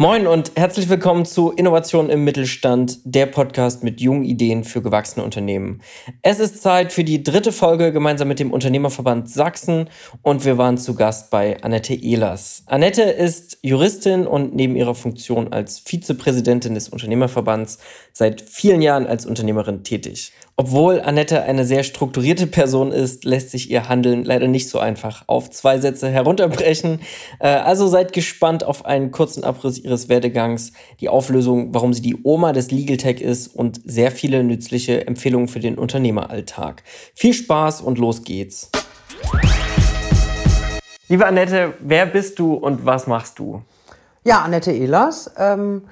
Moin und herzlich willkommen zu Innovation im Mittelstand, der Podcast mit jungen Ideen für gewachsene Unternehmen. Es ist Zeit für die dritte Folge gemeinsam mit dem Unternehmerverband Sachsen und wir waren zu Gast bei Annette Ehlers. Annette ist Juristin und neben ihrer Funktion als Vizepräsidentin des Unternehmerverbands seit vielen Jahren als Unternehmerin tätig. Obwohl Annette eine sehr strukturierte Person ist, lässt sich ihr Handeln leider nicht so einfach auf zwei Sätze herunterbrechen. Äh, also seid gespannt auf einen kurzen Abriss ihres Werdegangs, die Auflösung, warum sie die Oma des Legal Tech ist und sehr viele nützliche Empfehlungen für den Unternehmeralltag. Viel Spaß und los geht's. Liebe Annette, wer bist du und was machst du? Ja, Annette Ehlers. Ähm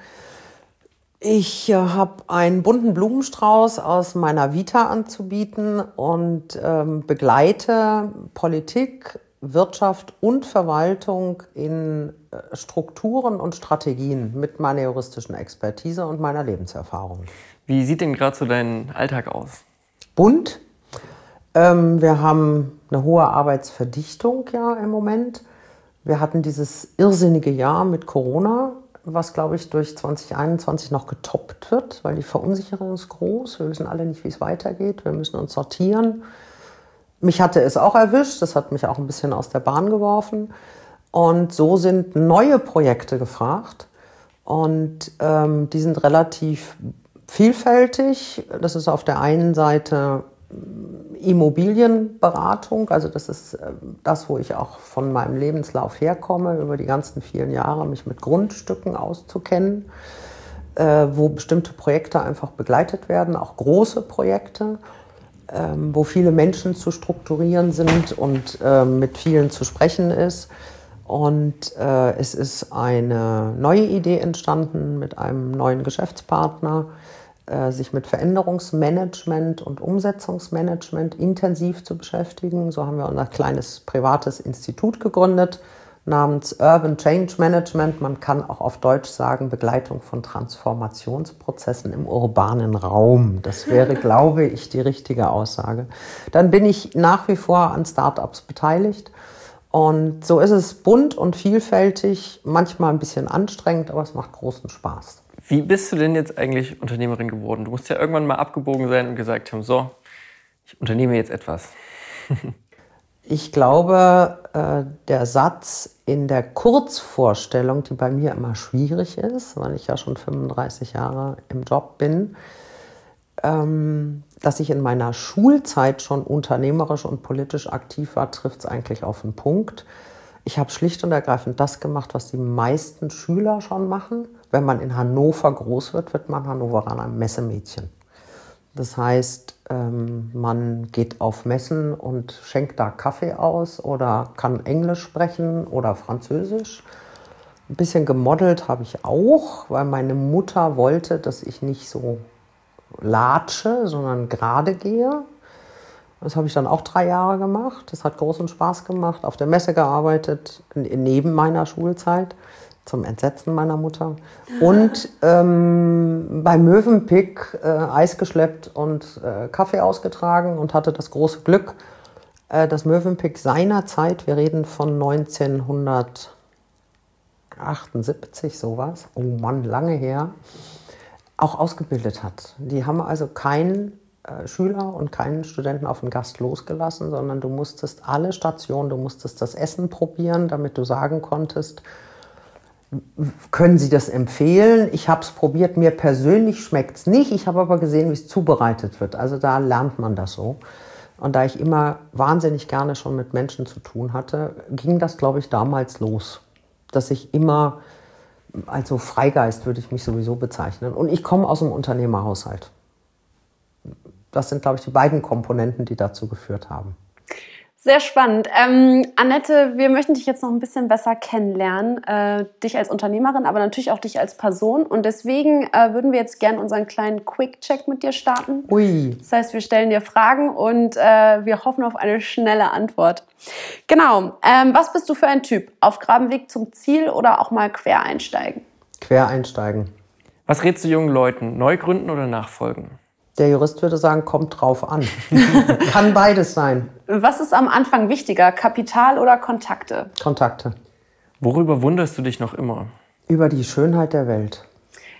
ich äh, habe einen bunten Blumenstrauß aus meiner Vita anzubieten und ähm, begleite Politik, Wirtschaft und Verwaltung in äh, Strukturen und Strategien mit meiner juristischen Expertise und meiner Lebenserfahrung. Wie sieht denn gerade so dein Alltag aus? Bunt. Ähm, wir haben eine hohe Arbeitsverdichtung ja im Moment. Wir hatten dieses irrsinnige Jahr mit Corona was, glaube ich, durch 2021 noch getoppt wird, weil die Verunsicherung ist groß. Wir wissen alle nicht, wie es weitergeht. Wir müssen uns sortieren. Mich hatte es auch erwischt. Das hat mich auch ein bisschen aus der Bahn geworfen. Und so sind neue Projekte gefragt. Und ähm, die sind relativ vielfältig. Das ist auf der einen Seite Immobilienberatung, also das ist äh, das, wo ich auch von meinem Lebenslauf herkomme, über die ganzen vielen Jahre mich mit Grundstücken auszukennen, äh, wo bestimmte Projekte einfach begleitet werden, auch große Projekte, ähm, wo viele Menschen zu strukturieren sind und ähm, mit vielen zu sprechen ist. Und äh, es ist eine neue Idee entstanden mit einem neuen Geschäftspartner, äh, sich mit Veränderungsmanagement und Umsetzungsmanagement intensiv zu beschäftigen. So haben wir unser kleines privates Institut gegründet namens Urban Change Management. Man kann auch auf Deutsch sagen Begleitung von Transformationsprozessen im urbanen Raum. Das wäre, glaube ich, die richtige Aussage. Dann bin ich nach wie vor an Startups beteiligt. Und so ist es bunt und vielfältig, manchmal ein bisschen anstrengend, aber es macht großen Spaß. Wie bist du denn jetzt eigentlich Unternehmerin geworden? Du musst ja irgendwann mal abgebogen sein und gesagt haben, so, ich unternehme jetzt etwas. ich glaube, äh, der Satz in der Kurzvorstellung, die bei mir immer schwierig ist, weil ich ja schon 35 Jahre im Job bin, ähm, dass ich in meiner Schulzeit schon unternehmerisch und politisch aktiv war, trifft es eigentlich auf den Punkt. Ich habe schlicht und ergreifend das gemacht, was die meisten Schüler schon machen wenn man in Hannover groß wird, wird man Hannoveraner Messemädchen. Das heißt, ähm, man geht auf Messen und schenkt da Kaffee aus oder kann Englisch sprechen oder Französisch. Ein bisschen gemodelt habe ich auch, weil meine Mutter wollte, dass ich nicht so latsche, sondern gerade gehe. Das habe ich dann auch drei Jahre gemacht. Das hat großen Spaß gemacht. Auf der Messe gearbeitet, neben meiner Schulzeit zum Entsetzen meiner Mutter. Und ähm, bei Möwenpick äh, Eis geschleppt und äh, Kaffee ausgetragen und hatte das große Glück, äh, dass Möwenpick seinerzeit, wir reden von 1978 sowas, oh Mann, lange her, auch ausgebildet hat. Die haben also keinen Schüler und keinen Studenten auf den Gast losgelassen, sondern du musstest alle Stationen, du musstest das Essen probieren, damit du sagen konntest, können Sie das empfehlen? Ich habe es probiert, mir persönlich schmeckt es nicht. Ich habe aber gesehen, wie es zubereitet wird. Also da lernt man das so. Und da ich immer wahnsinnig gerne schon mit Menschen zu tun hatte, ging das, glaube ich, damals los. Dass ich immer, also Freigeist würde ich mich sowieso bezeichnen. Und ich komme aus einem Unternehmerhaushalt. Das sind, glaube ich, die beiden Komponenten, die dazu geführt haben. Sehr spannend. Ähm, Annette, wir möchten dich jetzt noch ein bisschen besser kennenlernen. Äh, dich als Unternehmerin, aber natürlich auch dich als Person. Und deswegen äh, würden wir jetzt gerne unseren kleinen Quick-Check mit dir starten. Ui. Das heißt, wir stellen dir Fragen und äh, wir hoffen auf eine schnelle Antwort. Genau. Ähm, was bist du für ein Typ? Auf Grabenweg zum Ziel oder auch mal quer einsteigen? Quer einsteigen. Was rätst du jungen Leuten? Neu gründen oder nachfolgen? Der Jurist würde sagen, kommt drauf an. Kann beides sein. Was ist am Anfang wichtiger, Kapital oder Kontakte? Kontakte. Worüber wunderst du dich noch immer? Über die Schönheit der Welt.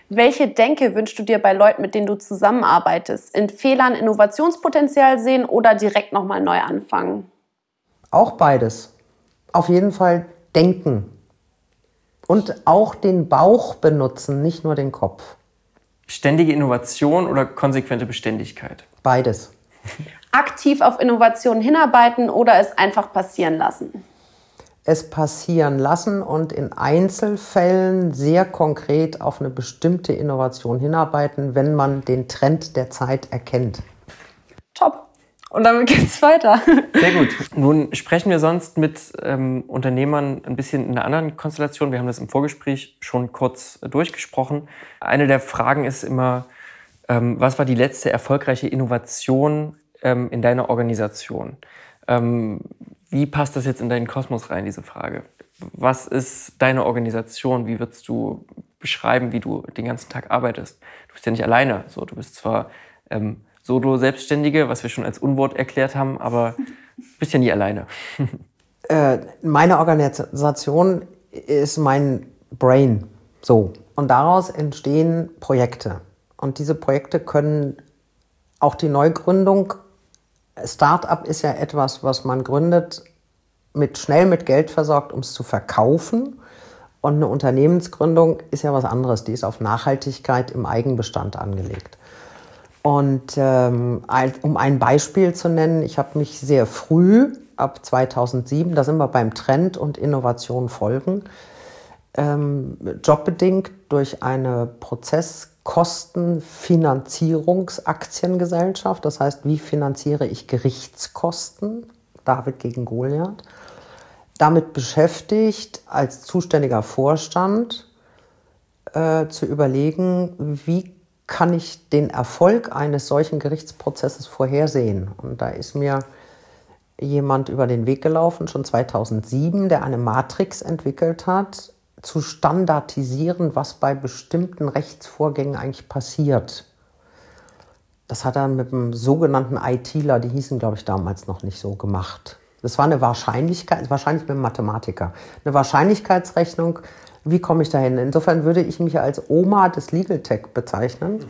Welche Denke wünschst du dir bei Leuten, mit denen du zusammenarbeitest? In Fehlern Innovationspotenzial sehen oder direkt nochmal neu anfangen? Auch beides. Auf jeden Fall denken. Und auch den Bauch benutzen, nicht nur den Kopf. Ständige Innovation oder konsequente Beständigkeit? Beides. Aktiv auf Innovationen hinarbeiten oder es einfach passieren lassen? es passieren lassen und in Einzelfällen sehr konkret auf eine bestimmte Innovation hinarbeiten, wenn man den Trend der Zeit erkennt. Top. Und damit geht's weiter. Sehr gut. Nun sprechen wir sonst mit ähm, Unternehmern ein bisschen in einer anderen Konstellation. Wir haben das im Vorgespräch schon kurz durchgesprochen. Eine der Fragen ist immer, ähm, was war die letzte erfolgreiche Innovation ähm, in deiner Organisation? Ähm, wie passt das jetzt in deinen Kosmos rein, diese Frage? Was ist deine Organisation? Wie würdest du beschreiben, wie du den ganzen Tag arbeitest? Du bist ja nicht alleine. So, du bist zwar ähm, Solo-Selbstständige, was wir schon als Unwort erklärt haben, aber bist ja nie alleine. äh, meine Organisation ist mein Brain. So. Und daraus entstehen Projekte. Und diese Projekte können auch die Neugründung Startup ist ja etwas, was man gründet, mit schnell mit Geld versorgt, um es zu verkaufen. Und eine Unternehmensgründung ist ja was anderes. Die ist auf Nachhaltigkeit im Eigenbestand angelegt. Und ähm, um ein Beispiel zu nennen, ich habe mich sehr früh, ab 2007, da sind wir beim Trend und Innovation folgen, ähm, jobbedingt durch eine Prozesskostenfinanzierungsaktiengesellschaft. Das heißt, wie finanziere ich Gerichtskosten? David gegen Goliath. Damit beschäftigt, als zuständiger Vorstand äh, zu überlegen, wie kann ich den Erfolg eines solchen Gerichtsprozesses vorhersehen. Und da ist mir jemand über den Weg gelaufen, schon 2007, der eine Matrix entwickelt hat, zu standardisieren, was bei bestimmten Rechtsvorgängen eigentlich passiert. Das hat er mit einem sogenannten ITler, die hießen, glaube ich, damals noch nicht so gemacht. Das war eine Wahrscheinlichkeit, wahrscheinlich mit einem Mathematiker, eine Wahrscheinlichkeitsrechnung. Wie komme ich dahin? Insofern würde ich mich als Oma des Legal Tech bezeichnen.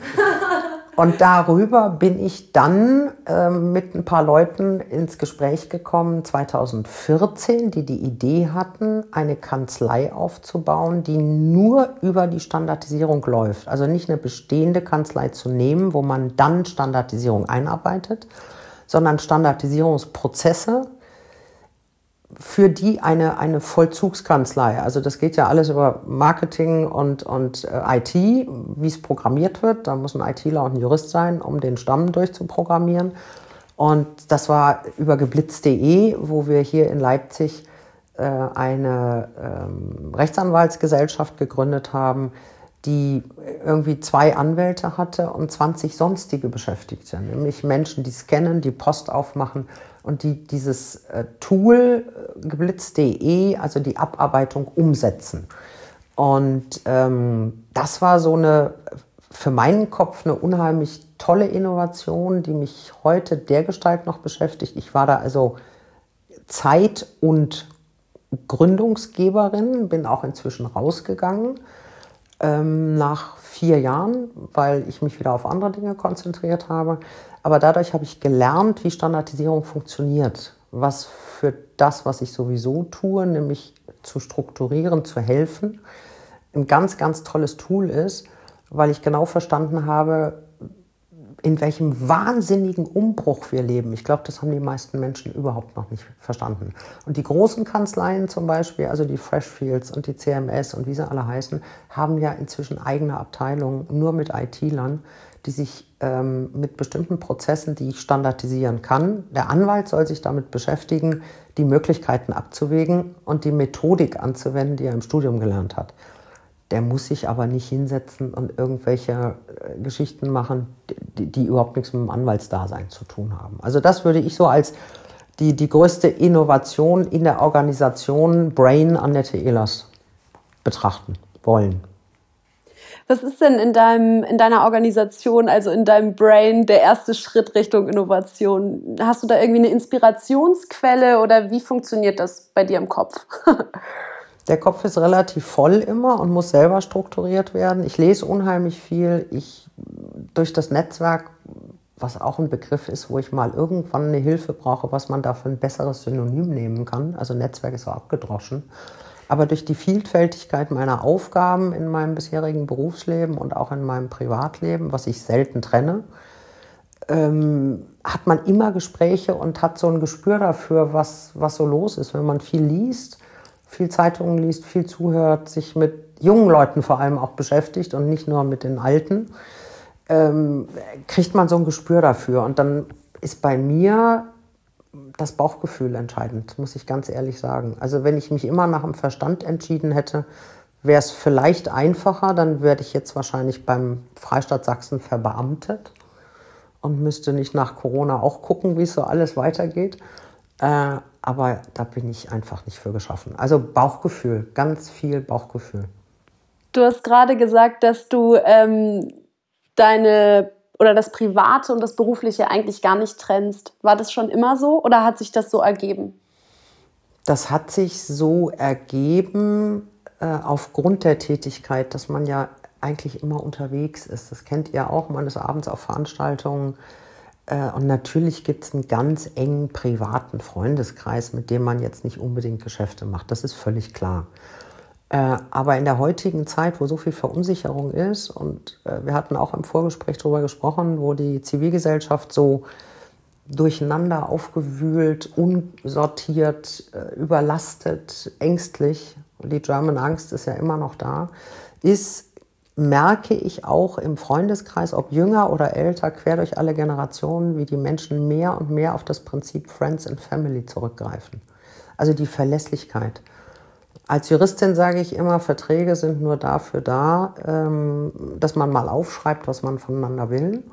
Und darüber bin ich dann äh, mit ein paar Leuten ins Gespräch gekommen, 2014, die die Idee hatten, eine Kanzlei aufzubauen, die nur über die Standardisierung läuft. Also nicht eine bestehende Kanzlei zu nehmen, wo man dann Standardisierung einarbeitet, sondern Standardisierungsprozesse für die eine, eine Vollzugskanzlei. Also das geht ja alles über Marketing und, und äh, IT, wie es programmiert wird. Da muss ein ITler und ein Jurist sein, um den Stamm durchzuprogrammieren. Und das war über geblitz.de, wo wir hier in Leipzig äh, eine ähm, Rechtsanwaltsgesellschaft gegründet haben, die irgendwie zwei Anwälte hatte und 20 sonstige Beschäftigte, nämlich Menschen, die scannen, die Post aufmachen und die dieses äh, Tool äh, geblitz.de, also die Abarbeitung, umsetzen. Und ähm, das war so eine, für meinen Kopf eine unheimlich tolle Innovation, die mich heute dergestalt noch beschäftigt. Ich war da also Zeit- und Gründungsgeberin, bin auch inzwischen rausgegangen ähm, nach vier Jahren, weil ich mich wieder auf andere Dinge konzentriert habe. Aber dadurch habe ich gelernt, wie Standardisierung funktioniert. Was für das, was ich sowieso tue, nämlich zu strukturieren, zu helfen, ein ganz, ganz tolles Tool ist, weil ich genau verstanden habe, in welchem wahnsinnigen Umbruch wir leben. Ich glaube, das haben die meisten Menschen überhaupt noch nicht verstanden. Und die großen Kanzleien zum Beispiel, also die Freshfields und die CMS und wie sie alle heißen, haben ja inzwischen eigene Abteilungen nur mit IT-Lern, die sich ähm, mit bestimmten Prozessen, die ich standardisieren kann. Der Anwalt soll sich damit beschäftigen, die Möglichkeiten abzuwägen und die Methodik anzuwenden, die er im Studium gelernt hat. Der muss sich aber nicht hinsetzen und irgendwelche äh, Geschichten machen, die, die, überhaupt nichts mit dem Anwaltsdasein zu tun haben. Also das würde ich so als die, die größte Innovation in der Organisation Brain Annette Ehlers betrachten wollen. Was ist denn in, deinem, in deiner Organisation, also in deinem Brain, der erste Schritt Richtung Innovation? Hast du da irgendwie eine Inspirationsquelle oder wie funktioniert das bei dir im Kopf? Der Kopf ist relativ voll immer und muss selber strukturiert werden. Ich lese unheimlich viel. Ich durch das Netzwerk, was auch ein Begriff ist, wo ich mal irgendwann eine Hilfe brauche, was man da für ein besseres Synonym nehmen kann. Also Netzwerk ist so abgedroschen. Aber durch die Vielfältigkeit meiner Aufgaben in meinem bisherigen Berufsleben und auch in meinem Privatleben, was ich selten trenne, ähm, hat man immer Gespräche und hat so ein Gespür dafür, was, was so los ist. Wenn man viel liest, viel Zeitungen liest, viel zuhört, sich mit jungen Leuten vor allem auch beschäftigt und nicht nur mit den Alten, ähm, kriegt man so ein Gespür dafür. Und dann ist bei mir das Bauchgefühl entscheidend, muss ich ganz ehrlich sagen. Also wenn ich mich immer nach dem Verstand entschieden hätte, wäre es vielleicht einfacher, dann werde ich jetzt wahrscheinlich beim Freistaat Sachsen verbeamtet und müsste nicht nach Corona auch gucken, wie es so alles weitergeht. Äh, aber da bin ich einfach nicht für geschaffen. Also Bauchgefühl, ganz viel Bauchgefühl. Du hast gerade gesagt, dass du ähm, deine oder das Private und das Berufliche eigentlich gar nicht trennst. War das schon immer so oder hat sich das so ergeben? Das hat sich so ergeben äh, aufgrund der Tätigkeit, dass man ja eigentlich immer unterwegs ist. Das kennt ihr auch, man ist abends auf Veranstaltungen. Äh, und natürlich gibt es einen ganz engen privaten Freundeskreis, mit dem man jetzt nicht unbedingt Geschäfte macht. Das ist völlig klar. Äh, aber in der heutigen Zeit, wo so viel Verunsicherung ist, und äh, wir hatten auch im Vorgespräch darüber gesprochen, wo die Zivilgesellschaft so durcheinander aufgewühlt, unsortiert, überlastet, ängstlich, und die German Angst ist ja immer noch da, ist, merke ich auch im Freundeskreis, ob jünger oder älter, quer durch alle Generationen, wie die Menschen mehr und mehr auf das Prinzip Friends and Family zurückgreifen. Also die Verlässlichkeit. Als Juristin sage ich immer, Verträge sind nur dafür da, ähm, dass man mal aufschreibt, was man voneinander will,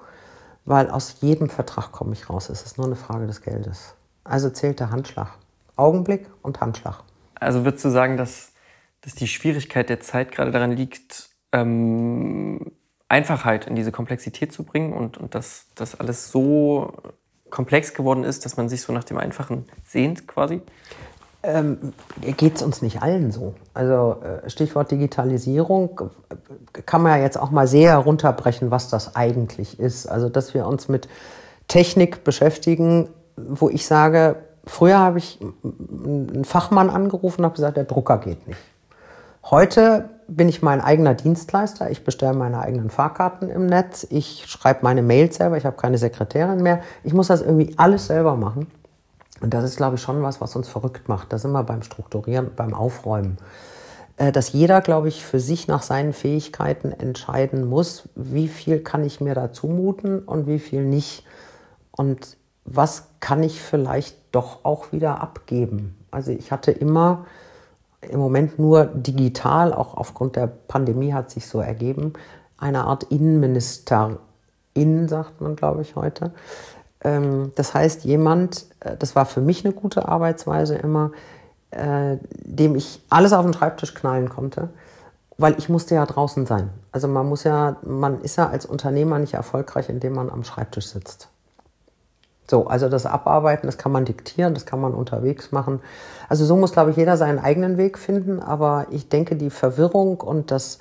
weil aus jedem Vertrag komme ich raus. Es ist nur eine Frage des Geldes. Also zählt der Handschlag. Augenblick und Handschlag. Also würdest du sagen, dass, dass die Schwierigkeit der Zeit gerade daran liegt, ähm, Einfachheit in diese Komplexität zu bringen und, und dass das alles so komplex geworden ist, dass man sich so nach dem Einfachen sehnt quasi? ähm, geht es uns nicht allen so. Also äh, Stichwort Digitalisierung äh, kann man ja jetzt auch mal sehr herunterbrechen, was das eigentlich ist. Also dass wir uns mit Technik beschäftigen, wo ich sage, früher habe ich einen Fachmann angerufen und habe gesagt, der Drucker geht nicht. Heute bin ich mein eigener Dienstleister. Ich bestelle meine eigenen Fahrkarten im Netz. Ich schreibe meine Mails selber. Ich habe keine Sekretärin mehr. Ich muss das irgendwie alles selber machen. Und das ist, glaube ich, schon was, was uns verrückt macht. Da sind wir beim Strukturieren, beim Aufräumen. Äh, dass jeder, glaube ich, für sich nach seinen Fähigkeiten entscheiden muss, wie viel kann ich mir da zumuten und wie viel nicht. Und was kann ich vielleicht doch auch wieder abgeben. Also ich hatte immer im Moment nur digital, auch aufgrund der Pandemie hat sich so ergeben, eine Art Innenministerin, sagt man, glaube ich, heute, ähm, das heißt, jemand, äh, das war für mich eine gute Arbeitsweise immer, äh, dem ich alles auf den Schreibtisch knallen konnte, weil ich musste ja draußen sein. Also man muss ja, man ist ja als Unternehmer nicht erfolgreich, indem man am Schreibtisch sitzt. So, also das Abarbeiten, das kann man diktieren, das kann man unterwegs machen. Also so muss, glaube ich, jeder seinen eigenen Weg finden. Aber ich denke, die Verwirrung und das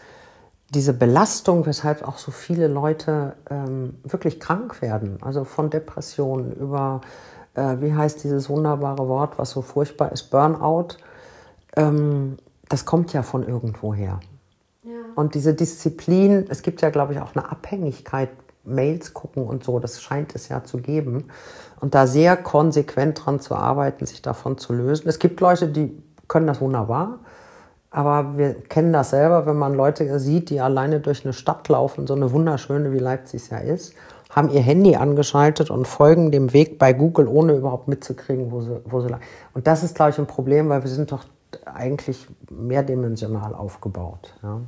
diese Belastung, weshalb auch so viele Leute ähm, wirklich krank werden, also von Depressionen über, äh, wie heißt dieses wunderbare Wort, was so furchtbar ist, Burnout, ähm, das kommt ja von irgendwoher. Ja. Und diese Disziplin, es gibt ja, glaube ich, auch eine Abhängigkeit, Mails gucken und so, das scheint es ja zu geben. Und da sehr konsequent dran zu arbeiten, sich davon zu lösen. Es gibt Leute, die können das wunderbar. Aber wir kennen das selber, wenn man Leute sieht, die alleine durch eine Stadt laufen, so eine wunderschöne wie Leipzig ja ist, haben ihr Handy angeschaltet und folgen dem Weg bei Google, ohne überhaupt mitzukriegen, wo sie, wo sie lang. Und das ist, glaube ich, ein Problem, weil wir sind doch eigentlich mehrdimensional aufgebaut. Ja.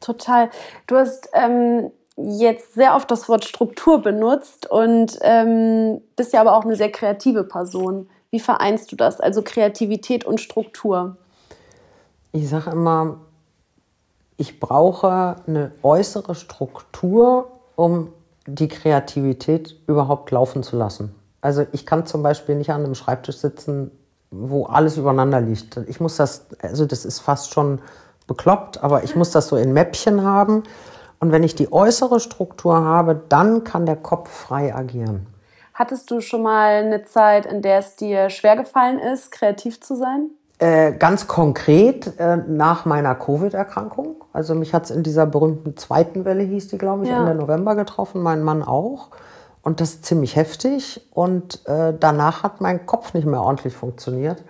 Total. Du hast ähm, jetzt sehr oft das Wort Struktur benutzt und ähm, bist ja aber auch eine sehr kreative Person. Wie vereinst du das? Also Kreativität und Struktur? ich sage immer, ich brauche eine äußere Struktur, um die Kreativität überhaupt laufen zu lassen. Also ich kann zum Beispiel nicht an einem Schreibtisch sitzen wo alles übereinander liegt. Ich muss das, also das ist fast schon bekloppt, aber ich muss das so in Mäppchen haben. Und wenn ich die äußere Struktur habe, dann kann der Kopf frei agieren. Hattest du schon mal eine Zeit, in der es dir schwer gefallen ist, kreativ zu sein? Äh, ganz konkret äh, nach meiner Covid-Erkrankung. Also mich hat es in dieser berühmten zweiten Welle, hieß die, glaube ich, ja. Ende November getroffen, mein Mann auch. Und das ist ziemlich heftig. Und äh, danach hat mein Kopf nicht mehr ordentlich funktioniert.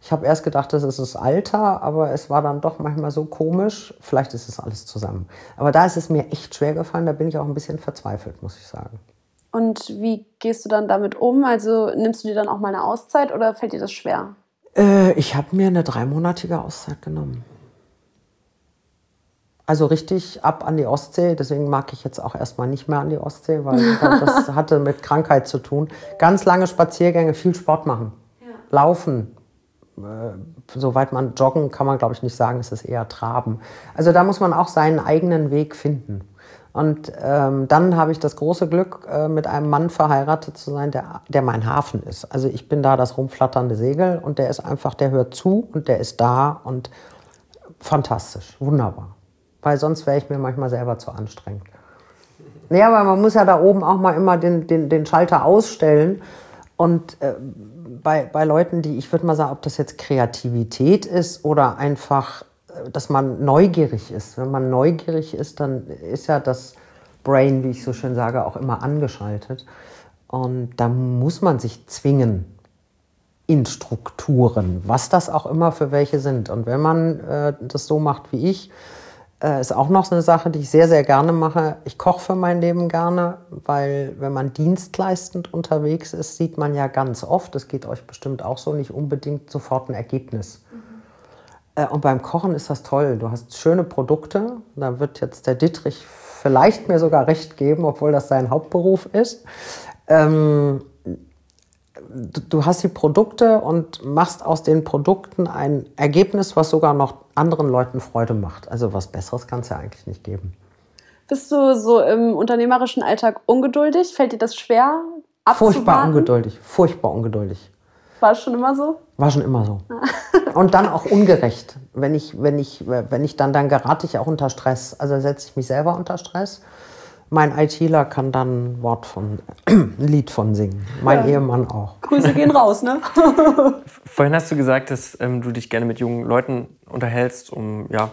Ich habe erst gedacht, das ist das Alter, aber es war dann doch manchmal so komisch. Vielleicht ist es alles zusammen. Aber da ist es mir echt schwer gefallen. Da bin ich auch ein bisschen verzweifelt, muss ich sagen. Und wie gehst du dann damit um? Also nimmst du dir dann auch mal eine Auszeit oder fällt dir das schwer? Äh, ich habe mir eine dreimonatige Auszeit genommen. Also richtig ab an die Ostsee. Deswegen mag ich jetzt auch erstmal nicht mehr an die Ostsee, weil das hatte mit Krankheit zu tun. Ganz lange Spaziergänge, viel Sport machen. Ja. Laufen. Äh, soweit man joggen kann man, glaube ich, nicht sagen, es ist eher traben. Also da muss man auch seinen eigenen Weg finden. Und ähm, dann habe ich das große Glück, äh, mit einem Mann verheiratet zu sein, der, der mein Hafen ist. Also ich bin da das rumflatternde Segel und der ist einfach, der hört zu und der ist da und fantastisch, wunderbar weil sonst wäre ich mir manchmal selber zu anstrengend. Naja, weil man muss ja da oben auch mal immer den, den, den Schalter ausstellen. Und äh, bei, bei Leuten, die, ich würde mal sagen, ob das jetzt Kreativität ist oder einfach, äh, dass man neugierig ist. Wenn man neugierig ist, dann ist ja das Brain, wie ich so schön sage, auch immer angeschaltet. Und da muss man sich zwingen in Strukturen, was das auch immer für welche sind. Und wenn man äh, das so macht wie ich, äh, ist auch noch eine Sache, die ich sehr, sehr gerne mache. Ich koche für mein Leben gerne, weil wenn man dienstleistend unterwegs ist, sieht man ja ganz oft, das geht euch bestimmt auch so, nicht unbedingt sofort ein Ergebnis. Mhm. und beim Kochen ist das toll. Du hast schöne Produkte. Da wird jetzt der Dittrich vielleicht mir sogar recht geben, obwohl das sein Hauptberuf ist. Ähm, du hast die Produkte und machst aus den Produkten ein Ergebnis, was sogar noch anderen Leuten Freude macht. Also was Besseres kann es ja eigentlich nicht geben. Bist du so im unternehmerischen Alltag ungeduldig? Fällt dir das schwer? Abzuwarten? Furchtbar ungeduldig, furchtbar ungeduldig. War es schon immer so? War schon immer so. Und dann auch ungerecht. Wenn ich, wenn ich, wenn ich dann, dann gerate ich auch unter Stress. Also setze ich mich selber unter Stress mein ITler kann dann ein Wort von, ein Lied von singen. Mein ja. Ehemann auch. Grüße gehen raus, ne? Vorhin hast du gesagt, dass ähm, du dich gerne mit jungen Leuten unterhältst, um ja,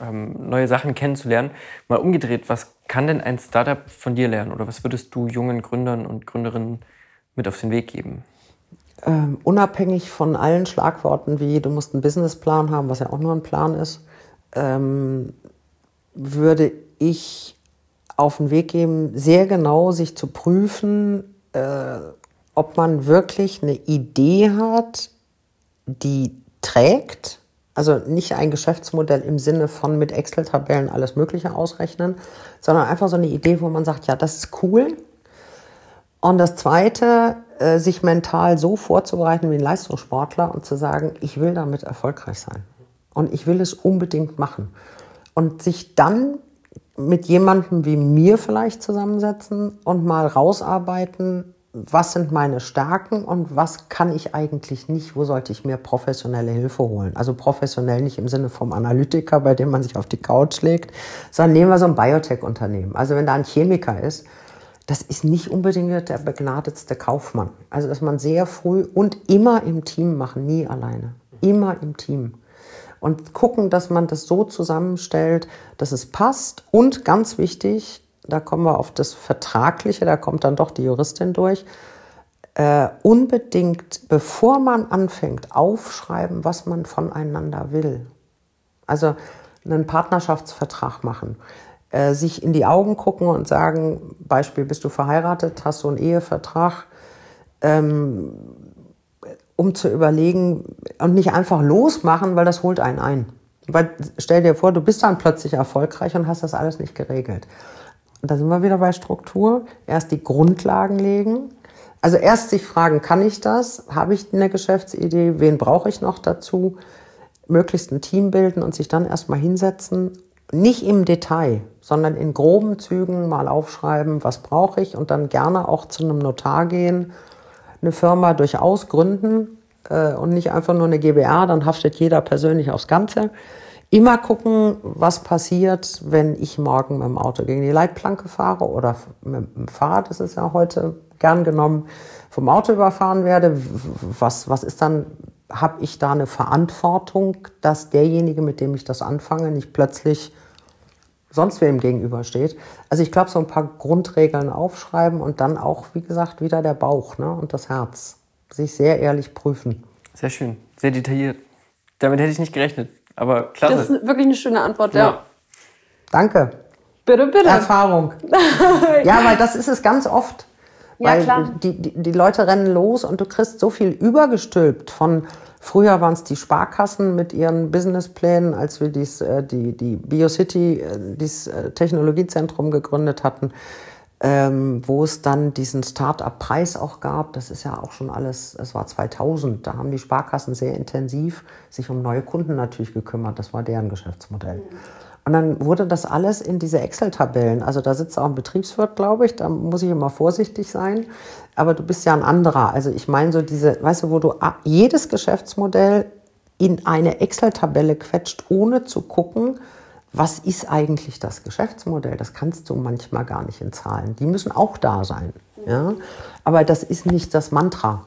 ähm, neue Sachen kennenzulernen. Mal umgedreht, was kann denn ein Startup von dir lernen? Oder was würdest du jungen Gründern und Gründerinnen mit auf den Weg geben? Ähm, unabhängig von allen Schlagworten wie du musst einen Businessplan haben, was ja auch nur ein Plan ist, ähm, würde ich auf den Weg geben, sehr genau sich zu prüfen, äh, ob man wirklich eine Idee hat, die trägt. Also nicht ein Geschäftsmodell im Sinne von mit Excel-Tabellen alles Mögliche ausrechnen, sondern einfach so eine Idee, wo man sagt, ja, das ist cool. Und das Zweite, äh, sich mental so vorzubereiten wie ein Leistungssportler und zu sagen, ich will damit erfolgreich sein. Und ich will es unbedingt machen. Und sich dann mit jemandem wie mir vielleicht zusammensetzen und mal rausarbeiten, was sind meine Stärken und was kann ich eigentlich nicht, wo sollte ich mir professionelle Hilfe holen. Also professionell nicht im Sinne vom Analytiker, bei dem man sich auf die Couch legt, sondern nehmen wir so ein Biotech-Unternehmen. Also wenn da ein Chemiker ist, das ist nicht unbedingt der begnadetste Kaufmann. Also dass man sehr früh und immer im Team machen, nie alleine. Immer im Team und gucken, dass man das so zusammenstellt, dass es passt. Und ganz wichtig, da kommen wir auf das Vertragliche, da kommt dann doch die Juristin durch, äh, unbedingt, bevor man anfängt, aufschreiben, was man voneinander will. Also einen Partnerschaftsvertrag machen, äh, sich in die Augen gucken und sagen, Beispiel, bist du verheiratet, hast du einen Ehevertrag, ähm, um zu überlegen und nicht einfach losmachen, weil das holt einen ein. Weil stell dir vor, du bist dann plötzlich erfolgreich und hast das alles nicht geregelt. Und da sind wir wieder bei Struktur. Erst die Grundlagen legen. Also erst sich fragen, kann ich das? Habe ich eine Geschäftsidee? Wen brauche ich noch dazu? Möglichst ein Team bilden und sich dann erstmal hinsetzen. Nicht im Detail, sondern in groben Zügen mal aufschreiben, was brauche ich und dann gerne auch zu einem Notar gehen eine Firma durchaus gründen, äh, und nicht einfach nur eine GBR, dann haftet jeder persönlich aufs Ganze. Immer gucken, was passiert, wenn ich morgen mit dem Auto gegen die Leitplanke fahre oder mit dem Fahrrad, das ist ja heute gern genommen, vom Auto überfahren werde. Was, was ist dann, habe ich da eine Verantwortung, dass derjenige, mit dem ich das anfange, nicht plötzlich sonst wem gegenübersteht. Also ich glaube, so ein paar Grundregeln aufschreiben und dann auch, wie gesagt, wieder der Bauch ne, und das Herz. Sich sehr ehrlich prüfen. Sehr schön, sehr detailliert. Damit hätte ich nicht gerechnet. Aber klasse. Das ist wirklich eine schöne Antwort, ja. ja. Danke. Bitte, bitte. Erfahrung. ja, weil das ist es ganz oft. Ja, weil klar. Die, die, die Leute rennen los und du kriegst so viel übergestülpt von Früher waren es die Sparkassen mit ihren Businessplänen, als wir dies, äh, die, die BioCity, äh, dieses äh, Technologiezentrum gegründet hatten ähm, wo es dann diesen Start-up-Preis auch gab. Das ist ja auch schon alles, es war 2000, da haben die Sparkassen sehr intensiv sich um neue Kunden natürlich gekümmert. Das war deren Geschäftsmodell. Und dann wurde das alles in diese Excel-Tabellen. Also da sitzt auch ein Betriebswirt, glaube ich. Da muss ich immer vorsichtig sein. Aber du bist ja ein anderer. Also ich meine so diese, weißt du, wo du jedes Geschäftsmodell in eine Excel-Tabelle quetscht, ohne zu gucken, was ist eigentlich das Geschäftsmodell? Das kannst du manchmal gar nicht in Zahlen. Die müssen auch da sein. Ja? Aber das ist nicht das Mantra.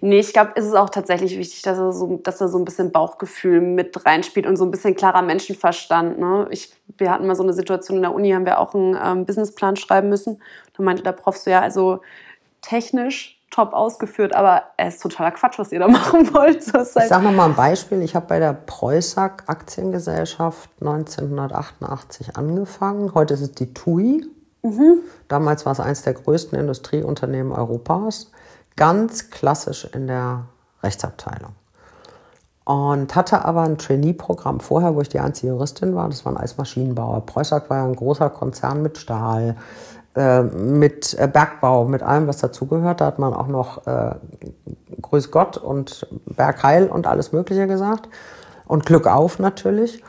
Nee, ich glaube, es ist auch tatsächlich wichtig, dass, er so, dass da so ein bisschen Bauchgefühl mit reinspielt und so ein bisschen klarer Menschenverstand. Ne? Ich, wir hatten mal so eine Situation in der Uni, haben wir auch einen ähm, Businessplan schreiben müssen. Da meinte der Prof so, ja, also technisch top ausgeführt, aber es ist totaler Quatsch, was ihr da machen wollt. So ich sage nochmal ein Beispiel. Ich habe bei der Preußack Aktiengesellschaft 1988 angefangen. Heute ist es die TUI. Mhm. Damals war es eines der größten Industrieunternehmen Europas. Ganz klassisch in der Rechtsabteilung. Und hatte aber ein Trainee-Programm vorher, wo ich die einzige Juristin war. Das war ein Eismaschinenbauer. Preußack war ja ein großer Konzern mit Stahl, äh, mit äh, Bergbau, mit allem, was dazugehört. Da hat man auch noch äh, Grüß Gott und Bergheil und alles Mögliche gesagt. Und Glück auf natürlich.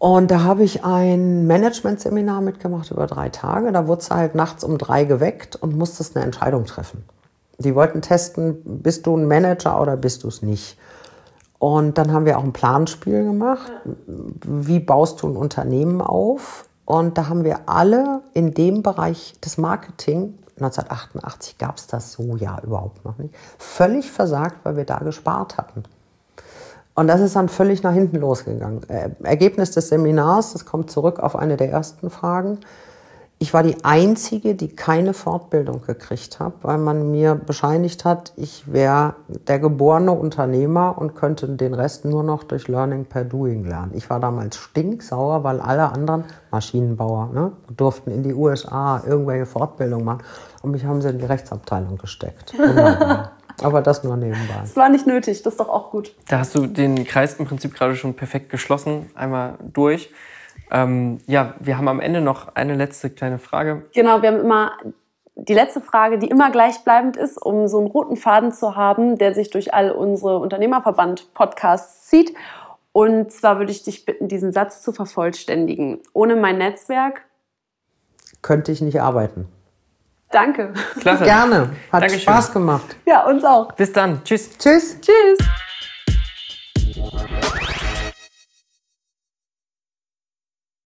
Und da habe ich ein Management-Seminar mitgemacht über drei Tage. Da wurde es halt nachts um drei geweckt und musstest eine Entscheidung treffen. Die wollten testen, bist du ein Manager oder bist du es nicht. Und dann haben wir auch ein Planspiel gemacht. Wie baust du ein Unternehmen auf? Und da haben wir alle in dem Bereich des Marketing, 1988 gab es das so ja überhaupt noch nicht, völlig versagt, weil wir da gespart hatten. Und das ist dann völlig nach hinten losgegangen. Äh, Ergebnis des Seminars, das kommt zurück auf eine der ersten Fragen, ich war die Einzige, die keine Fortbildung gekriegt habe, weil man mir bescheinigt hat, ich wäre der geborene Unternehmer und könnte den Rest nur noch durch Learning per Doing lernen. Ich war damals stinksauer, weil alle anderen Maschinenbauer ne, durften in die USA irgendwelche Fortbildungen machen und mich haben sie in die Rechtsabteilung gesteckt. Aber das nur nebenbei. Das war nicht nötig, das ist doch auch gut. Da hast du den Kreis im Prinzip gerade schon perfekt geschlossen, einmal durch. Ähm, ja, wir haben am Ende noch eine letzte kleine Frage. Genau, wir haben immer die letzte Frage, die immer gleichbleibend ist, um so einen roten Faden zu haben, der sich durch all unsere Unternehmerverband-Podcasts zieht. Und zwar würde ich dich bitten, diesen Satz zu vervollständigen. Ohne mein Netzwerk könnte ich nicht arbeiten. Danke. Klasse. Gerne. Hat Dankeschön. Spaß gemacht. Ja, uns auch. Bis dann. Tschüss. Tschüss. Tschüss.